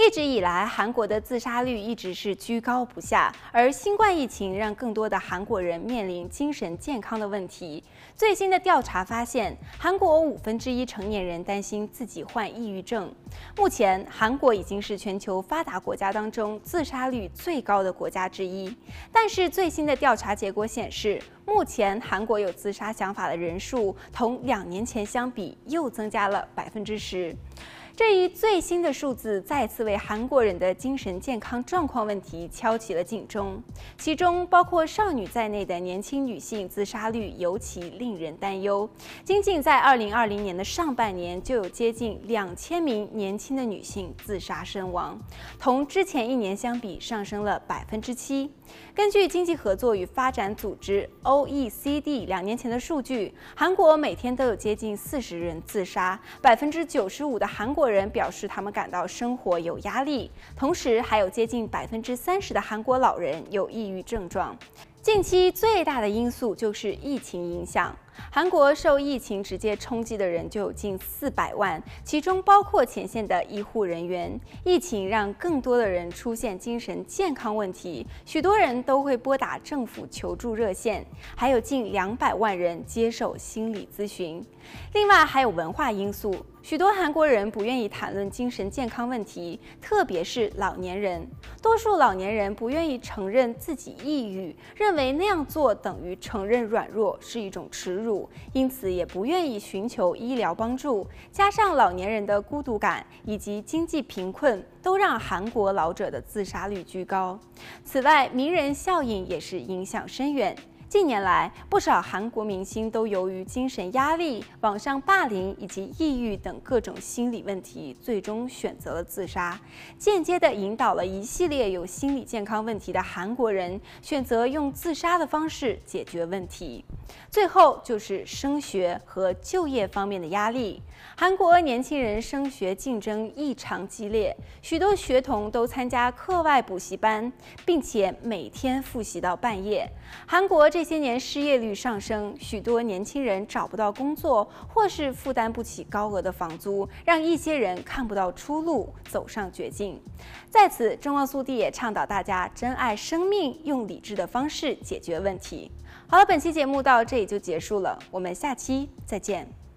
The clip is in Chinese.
一直以来，韩国的自杀率一直是居高不下，而新冠疫情让更多的韩国人面临精神健康的问题。最新的调查发现，韩国五分之一成年人担心自己患抑郁症。目前，韩国已经是全球发达国家当中自杀率最高的国家之一。但是，最新的调查结果显示，目前韩国有自杀想法的人数同两年前相比又增加了百分之十。这一最新的数字再次为韩国人的精神健康状况问题敲起了警钟，其中包括少女在内的年轻女性自杀率尤其令人担忧。仅仅在2020年的上半年，就有接近两千名年轻的女性自杀身亡，同之前一年相比上升了百分之七。根据经济合作与发展组织 （OECD） 两年前的数据，韩国每天都有接近四十人自杀，百分之九十五的韩国个人表示他们感到生活有压力，同时还有接近百分之三十的韩国老人有抑郁症状。近期最大的因素就是疫情影响。韩国受疫情直接冲击的人就有近四百万，其中包括前线的医护人员。疫情让更多的人出现精神健康问题，许多人都会拨打政府求助热线，还有近两百万人接受心理咨询。另外还有文化因素，许多韩国人不愿意谈论精神健康问题，特别是老年人。多数老年人不愿意承认自己抑郁，认为那样做等于承认软弱，是一种耻辱。因此也不愿意寻求医疗帮助，加上老年人的孤独感以及经济贫困，都让韩国老者的自杀率居高。此外，名人效应也是影响深远。近年来，不少韩国明星都由于精神压力、网上霸凌以及抑郁等各种心理问题，最终选择了自杀，间接地引导了一系列有心理健康问题的韩国人选择用自杀的方式解决问题。最后就是升学和就业方面的压力。韩国年轻人升学竞争异常激烈，许多学童都参加课外补习班，并且每天复习到半夜。韩国这这些年失业率上升，许多年轻人找不到工作，或是负担不起高额的房租，让一些人看不到出路，走上绝境。在此，中望速递也倡导大家珍爱生命，用理智的方式解决问题。好了，本期节目到这里就结束了，我们下期再见。